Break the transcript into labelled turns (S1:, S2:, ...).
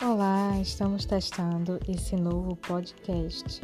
S1: Olá, estamos testando esse novo podcast.